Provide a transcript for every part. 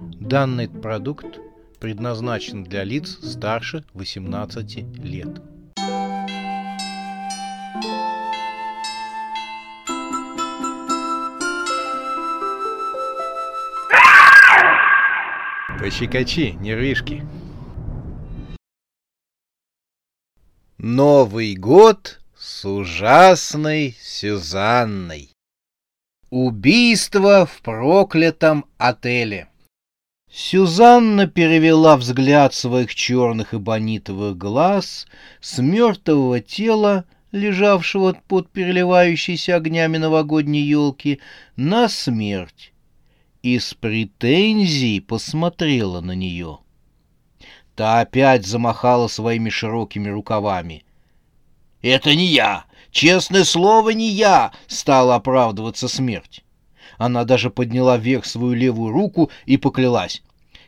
Данный продукт предназначен для лиц старше 18 лет. Пощекочи, нервишки. Новый год с ужасной Сюзанной. Убийство в проклятом отеле. Сюзанна перевела взгляд своих черных эбонитовых глаз с мертвого тела, лежавшего под переливающейся огнями новогодней елки, на смерть и с претензией посмотрела на нее. Та опять замахала своими широкими рукавами. «Это не я! Честное слово, не я!» — стала оправдываться смерть. Она даже подняла вверх свою левую руку и поклялась.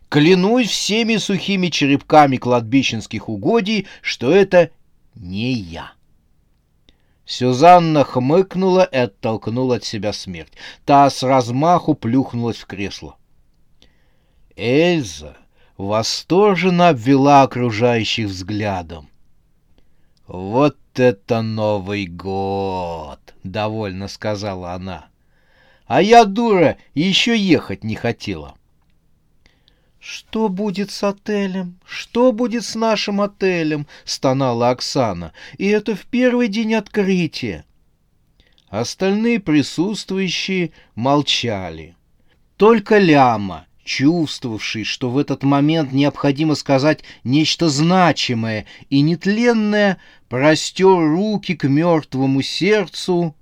«Клянусь всеми сухими черепками кладбищенских угодий, что это не я». Сюзанна хмыкнула и оттолкнула от себя смерть. Та с размаху плюхнулась в кресло. Эльза восторженно обвела окружающих взглядом. «Вот это Новый год!» — довольно сказала она. А я, дура, еще ехать не хотела. «Что будет с отелем? Что будет с нашим отелем?» — стонала Оксана. «И это в первый день открытия». Остальные присутствующие молчали. Только Ляма, чувствовавший, что в этот момент необходимо сказать нечто значимое и нетленное, простер руки к мертвому сердцу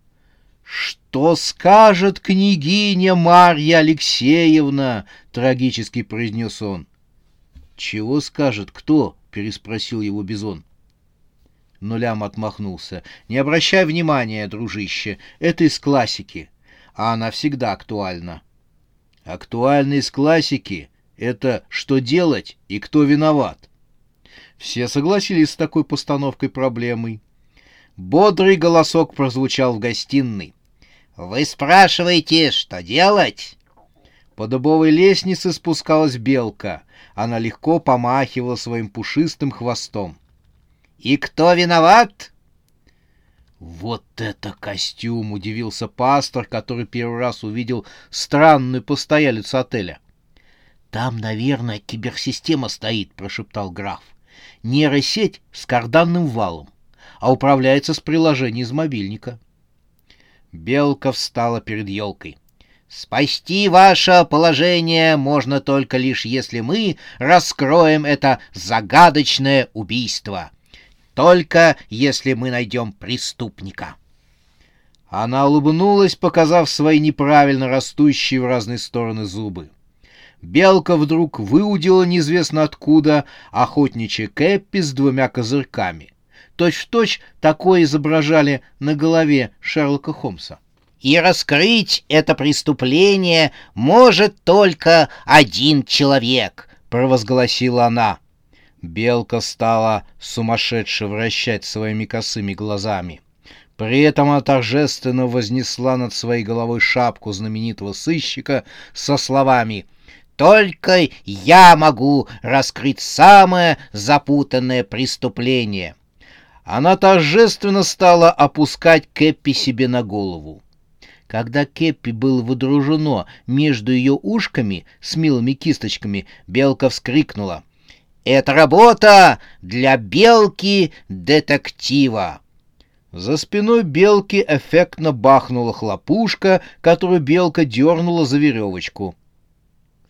«Что скажет княгиня Марья Алексеевна?» — трагически произнес он. «Чего скажет? Кто?» — переспросил его Бизон. Нулям отмахнулся. «Не обращай внимания, дружище, это из классики, а она всегда актуальна». «Актуально из классики — это что делать и кто виноват». Все согласились с такой постановкой проблемы. Бодрый голосок прозвучал в гостиной. «Вы спрашиваете, что делать?» По дубовой лестнице спускалась белка. Она легко помахивала своим пушистым хвостом. «И кто виноват?» «Вот это костюм!» — удивился пастор, который первый раз увидел странную постоялицу отеля. «Там, наверное, киберсистема стоит», — прошептал граф. «Нейросеть с карданным валом, а управляется с приложения из мобильника». Белка встала перед елкой. «Спасти ваше положение можно только лишь если мы раскроем это загадочное убийство. Только если мы найдем преступника». Она улыбнулась, показав свои неправильно растущие в разные стороны зубы. Белка вдруг выудила неизвестно откуда охотничье кэппи с двумя козырьками — Точь-в-точь такое изображали на голове Шерлока Холмса. И раскрыть это преступление может только один человек, провозгласила она. Белка стала сумасшедше вращать своими косыми глазами. При этом она торжественно вознесла над своей головой шапку знаменитого сыщика со словами «Только я могу раскрыть самое запутанное преступление» она торжественно стала опускать Кэппи себе на голову. Когда Кэппи было выдружено между ее ушками с милыми кисточками, белка вскрикнула. «Это работа для белки-детектива!» За спиной белки эффектно бахнула хлопушка, которую белка дернула за веревочку.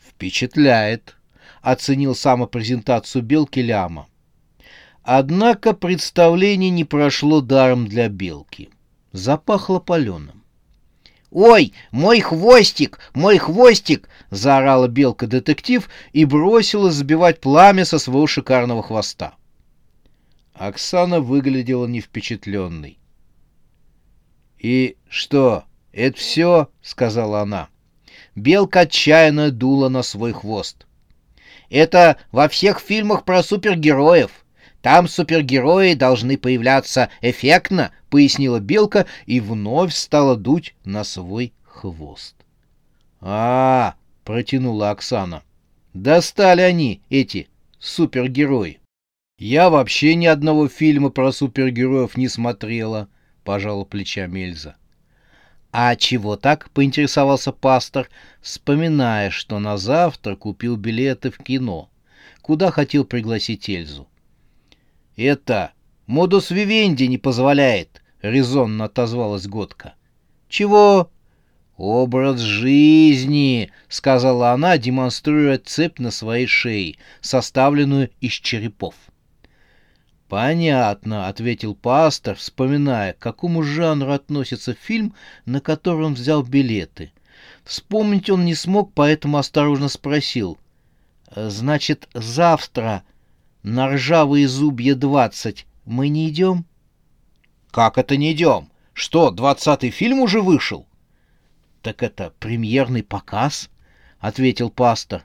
«Впечатляет!» — оценил самопрезентацию белки Ляма. Однако представление не прошло даром для белки. Запахло паленым. «Ой, мой хвостик! Мой хвостик!» — заорала белка-детектив и бросилась сбивать пламя со своего шикарного хвоста. Оксана выглядела невпечатленной. «И что, это все?» — сказала она. Белка отчаянно дула на свой хвост. «Это во всех фильмах про супергероев. Там супергерои должны появляться эффектно, пояснила Белка и вновь стала дуть на свой хвост. А, -а, -а протянула Оксана. Достали они, эти супергерои. Я вообще ни одного фильма про супергероев не смотрела, пожала плечами Эльза. А чего так? поинтересовался пастор, вспоминая, что на завтра купил билеты в кино. Куда хотел пригласить Эльзу? Это модус вивенди не позволяет, резонно отозвалась Годка. Чего? «Образ жизни», — сказала она, демонстрируя цепь на своей шее, составленную из черепов. «Понятно», — ответил пастор, вспоминая, к какому жанру относится фильм, на который он взял билеты. Вспомнить он не смог, поэтому осторожно спросил. «Значит, завтра на ржавые зубья двадцать мы не идем?» «Как это не идем? Что, двадцатый фильм уже вышел?» «Так это премьерный показ?» — ответил пастор.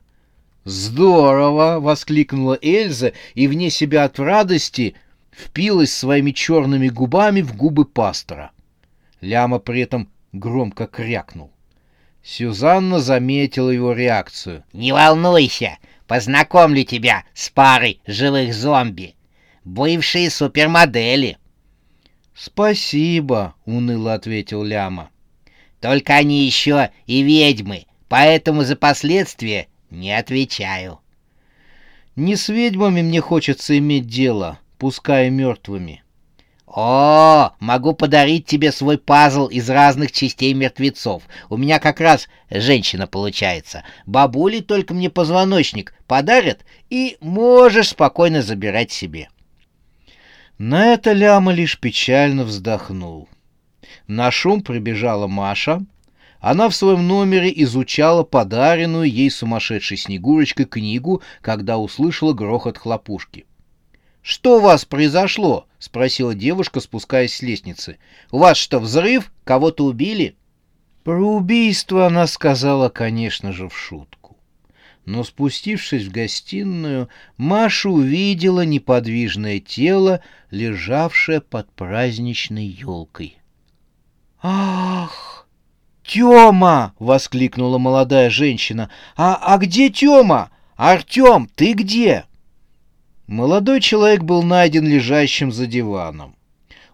«Здорово!» — воскликнула Эльза и вне себя от радости впилась своими черными губами в губы пастора. Ляма при этом громко крякнул. Сюзанна заметила его реакцию. «Не волнуйся, познакомлю тебя с парой живых зомби. Бывшие супермодели». «Спасибо», — уныло ответил Ляма. Только они еще и ведьмы, поэтому за последствия не отвечаю. Не с ведьмами мне хочется иметь дело, пускай мертвыми. О, могу подарить тебе свой пазл из разных частей мертвецов. У меня как раз женщина получается. Бабули только мне позвоночник подарят, и можешь спокойно забирать себе. На это Ляма лишь печально вздохнул. На шум прибежала Маша. Она в своем номере изучала подаренную ей сумасшедшей Снегурочкой книгу, когда услышала грохот хлопушки. «Что у вас произошло?» — спросила девушка, спускаясь с лестницы. «У вас что, взрыв? Кого-то убили?» Про убийство она сказала, конечно же, в шутку. Но спустившись в гостиную, Маша увидела неподвижное тело, лежавшее под праздничной елкой. «Ах, Тёма!» — воскликнула молодая женщина. «А, а где Тёма? Артём, ты где?» Молодой человек был найден лежащим за диваном.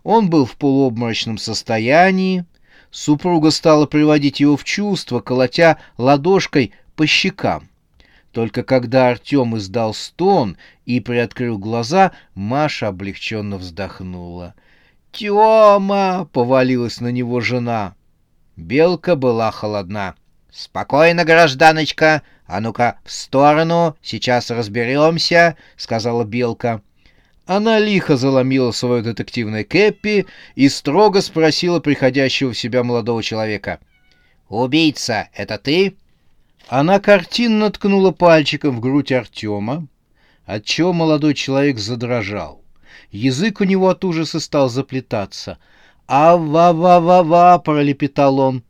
Он был в полуобморочном состоянии. Супруга стала приводить его в чувство, колотя ладошкой по щекам. Только когда Артем издал стон и приоткрыл глаза, Маша облегченно вздохнула. «Тёма!» — повалилась на него жена. Белка была холодна. «Спокойно, гражданочка! А ну-ка, в сторону, сейчас разберемся!» — сказала Белка. Она лихо заломила свою детективное кэппи и строго спросила приходящего в себя молодого человека. «Убийца, это ты?» Она картинно ткнула пальчиком в грудь Артема, отчего молодой человек задрожал. Язык у него от ужаса стал заплетаться. «А-ва-ва-ва-ва!» — пролепетал он.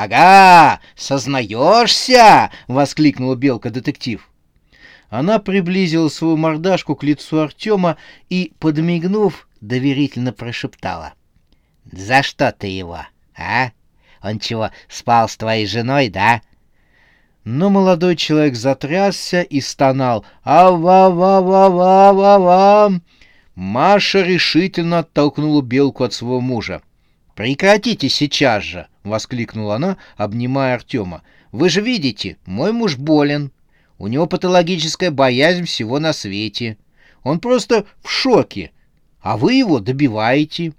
«Ага, сознаешься!» — воскликнула белка-детектив. Она приблизила свою мордашку к лицу Артема и, подмигнув, доверительно прошептала. «За что ты его, а? Он чего, спал с твоей женой, да?» Но молодой человек затрясся и стонал. «А-ва-ва-ва-ва-ва-ва!» Маша решительно оттолкнула белку от своего мужа. «Прекратите сейчас же!» — воскликнула она, обнимая Артема. «Вы же видите, мой муж болен. У него патологическая боязнь всего на свете. Он просто в шоке, а вы его добиваете».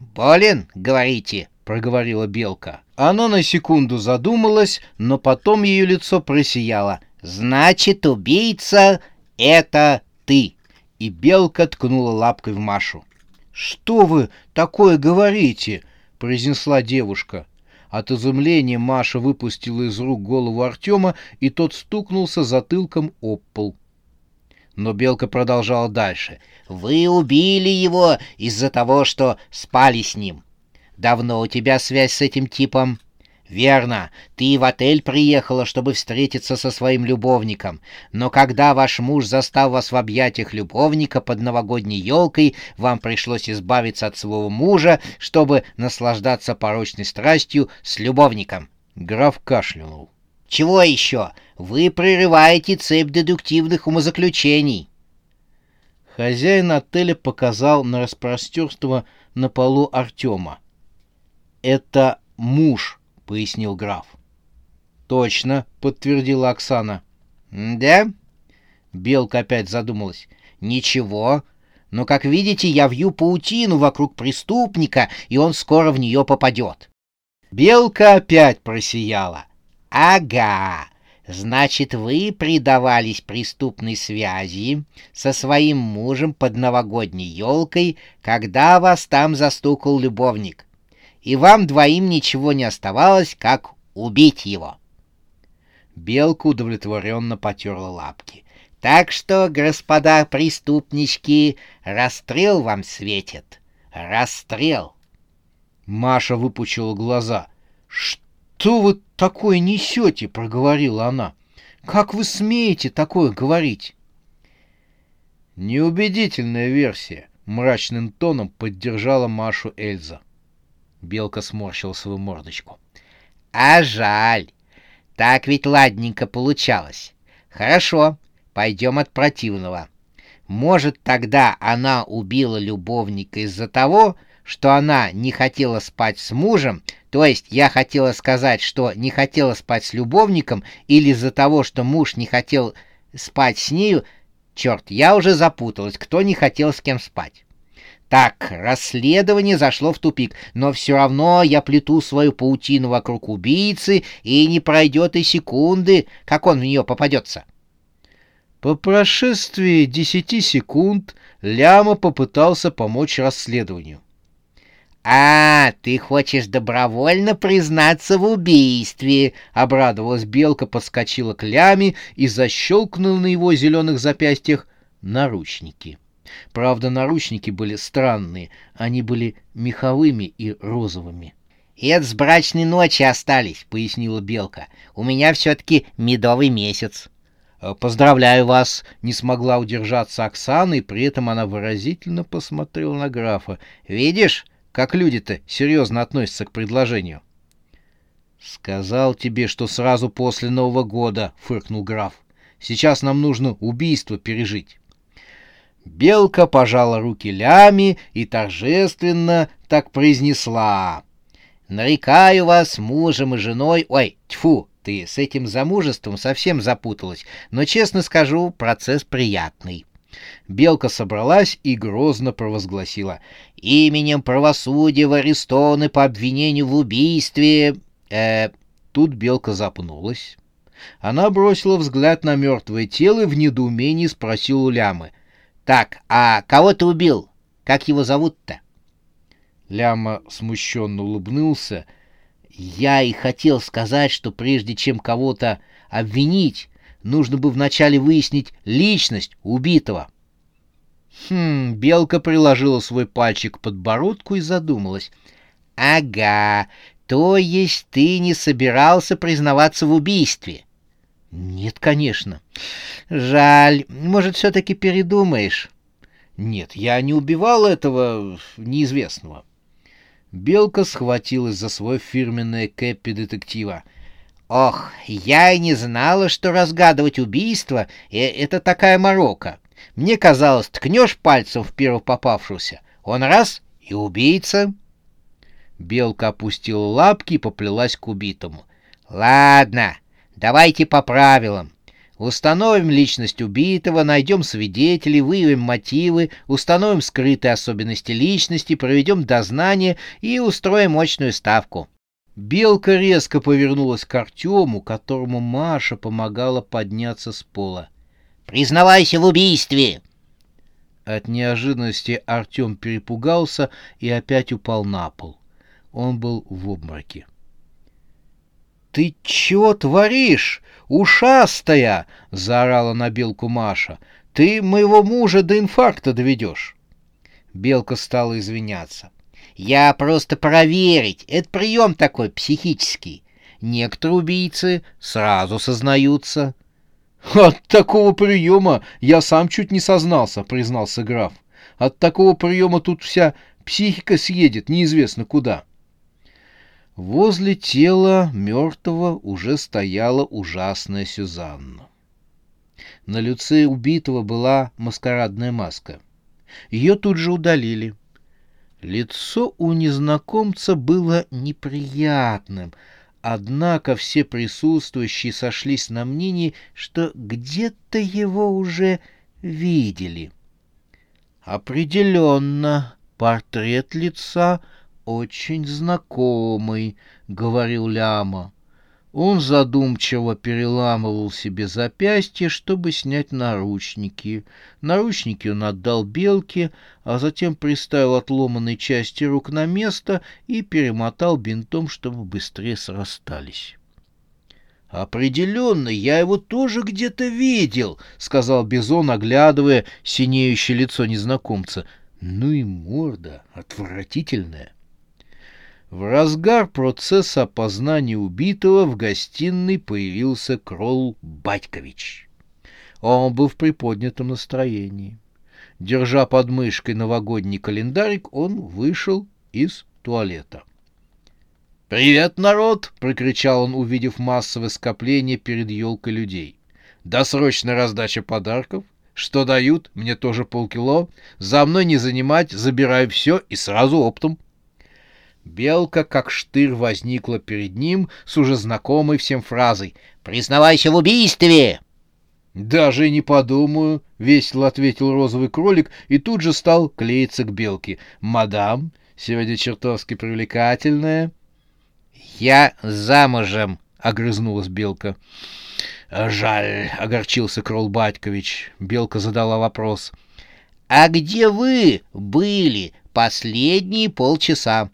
«Болен, говорите?» — проговорила белка. Она на секунду задумалась, но потом ее лицо просияло. «Значит, убийца — это ты!» и белка ткнула лапкой в Машу. «Что вы такое говорите?» — произнесла девушка. От изумления Маша выпустила из рук голову Артема, и тот стукнулся затылком об пол. Но Белка продолжала дальше. «Вы убили его из-за того, что спали с ним. Давно у тебя связь с этим типом?» «Верно, ты в отель приехала, чтобы встретиться со своим любовником, но когда ваш муж застал вас в объятиях любовника под новогодней елкой, вам пришлось избавиться от своего мужа, чтобы наслаждаться порочной страстью с любовником». Граф кашлянул. Чего еще? Вы прерываете цепь дедуктивных умозаключений. Хозяин отеля показал на распростерство на полу Артема. «Это муж», — пояснил граф. «Точно», — подтвердила Оксана. «Да?» Белка опять задумалась. «Ничего. Но, как видите, я вью паутину вокруг преступника, и он скоро в нее попадет». Белка опять просияла. «Ага. Значит, вы предавались преступной связи со своим мужем под новогодней елкой, когда вас там застукал любовник, и вам двоим ничего не оставалось, как убить его». Белка удовлетворенно потерла лапки. Так что, господа преступнички, расстрел вам светит. Расстрел. Маша выпучила глаза. «Что вы такое несете?» — проговорила она. «Как вы смеете такое говорить?» «Неубедительная версия», — мрачным тоном поддержала Машу Эльза. Белка сморщила свою мордочку. «А жаль. Так ведь ладненько получалось. Хорошо, Пойдем от противного. Может, тогда она убила любовника из-за того, что она не хотела спать с мужем, то есть я хотела сказать, что не хотела спать с любовником, или из-за того, что муж не хотел спать с нею, черт, я уже запуталась, кто не хотел с кем спать. Так, расследование зашло в тупик, но все равно я плету свою паутину вокруг убийцы, и не пройдет и секунды, как он в нее попадется. По прошествии десяти секунд Ляма попытался помочь расследованию. «А, ты хочешь добровольно признаться в убийстве!» — обрадовалась Белка, подскочила к Ляме и защелкнула на его зеленых запястьях наручники. Правда, наручники были странные, они были меховыми и розовыми. «Это с брачной ночи остались», — пояснила Белка. «У меня все-таки медовый месяц». Э, «Поздравляю вас!» — не смогла удержаться Оксана, и при этом она выразительно посмотрела на графа. «Видишь, как люди-то серьезно относятся к предложению?» «Сказал тебе, что сразу после Нового года», — фыркнул граф. «Сейчас нам нужно убийство пережить». Белка пожала руки Лями и торжественно так произнесла. «Нарекаю вас мужем и женой... Ой, тьфу, ты с этим замужеством совсем запуталась, но, честно скажу, процесс приятный. Белка собралась и грозно провозгласила. «Именем правосудия арестованы по обвинению в убийстве...» э Тут Белка запнулась. Она бросила взгляд на мертвое тело и в недоумении спросила у Лямы. «Так, а кого ты убил? Как его зовут-то?» Ляма смущенно улыбнулся — я и хотел сказать, что прежде чем кого-то обвинить, нужно бы вначале выяснить личность убитого. Хм, Белка приложила свой пальчик к подбородку и задумалась. «Ага, то есть ты не собирался признаваться в убийстве?» «Нет, конечно». «Жаль. Может, все-таки передумаешь?» «Нет, я не убивал этого неизвестного». Белка схватилась за свой фирменное кэппи детектива. «Ох, я и не знала, что разгадывать убийство — это такая морока. Мне казалось, ткнешь пальцем в первого попавшегося, он раз — и убийца». Белка опустила лапки и поплелась к убитому. «Ладно, давайте по правилам. Установим личность убитого, найдем свидетелей, выявим мотивы, установим скрытые особенности личности, проведем дознание и устроим мощную ставку. Белка резко повернулась к Артему, которому Маша помогала подняться с пола. «Признавайся в убийстве!» От неожиданности Артем перепугался и опять упал на пол. Он был в обмороке. «Ты чё творишь, ушастая?» — заорала на Белку Маша. «Ты моего мужа до инфаркта доведешь». Белка стала извиняться. «Я просто проверить. Это прием такой психический. Некоторые убийцы сразу сознаются». «От такого приема я сам чуть не сознался», — признался граф. «От такого приема тут вся психика съедет неизвестно куда». Возле тела мертвого уже стояла ужасная Сюзанна. На лице убитого была маскарадная маска. Ее тут же удалили. Лицо у незнакомца было неприятным, однако все присутствующие сошлись на мнении, что где-то его уже видели. Определенно, портрет лица очень знакомый, — говорил Ляма. Он задумчиво переламывал себе запястье, чтобы снять наручники. Наручники он отдал белке, а затем приставил отломанные части рук на место и перемотал бинтом, чтобы быстрее срастались. «Определенно, я его тоже где-то видел», — сказал Бизон, оглядывая синеющее лицо незнакомца. «Ну и морда отвратительная». В разгар процесса опознания убитого в гостиной появился Кролл Батькович. Он был в приподнятом настроении. Держа под мышкой новогодний календарик, он вышел из туалета. «Привет, народ!» — прокричал он, увидев массовое скопление перед елкой людей. «Досрочная раздача подарков? Что дают? Мне тоже полкило. За мной не занимать, забираю все и сразу оптом». Белка, как штырь, возникла перед ним с уже знакомой всем фразой «Признавайся в убийстве!» «Даже не подумаю», — весело ответил розовый кролик и тут же стал клеиться к белке. «Мадам, сегодня чертовски привлекательная». «Я замужем», — огрызнулась белка. «Жаль», — огорчился Крол Батькович. Белка задала вопрос. «А где вы были последние полчаса?»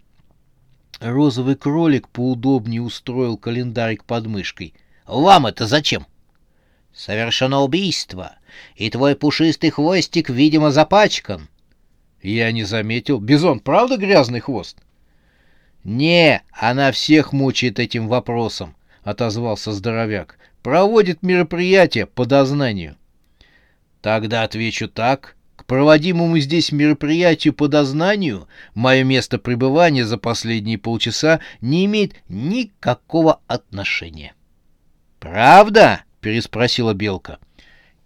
Розовый кролик поудобнее устроил календарик под мышкой. «Вам это зачем?» «Совершено убийство, и твой пушистый хвостик, видимо, запачкан». «Я не заметил. Бизон, правда грязный хвост?» «Не, она всех мучает этим вопросом», — отозвался здоровяк. «Проводит мероприятие по дознанию». «Тогда отвечу так проводимому здесь мероприятию по дознанию мое место пребывания за последние полчаса не имеет никакого отношения. «Правда?» — переспросила Белка.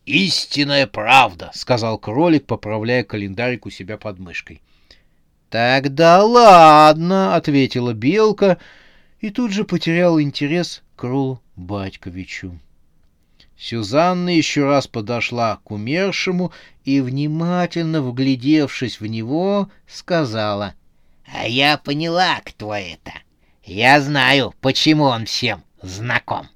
«Истинная правда», — сказал кролик, поправляя календарик у себя под мышкой. «Тогда ладно», — ответила Белка и тут же потерял интерес к Рулу Батьковичу. Сюзанна еще раз подошла к умершему и, внимательно вглядевшись в него, сказала, «А я поняла, кто это. Я знаю, почему он всем знаком».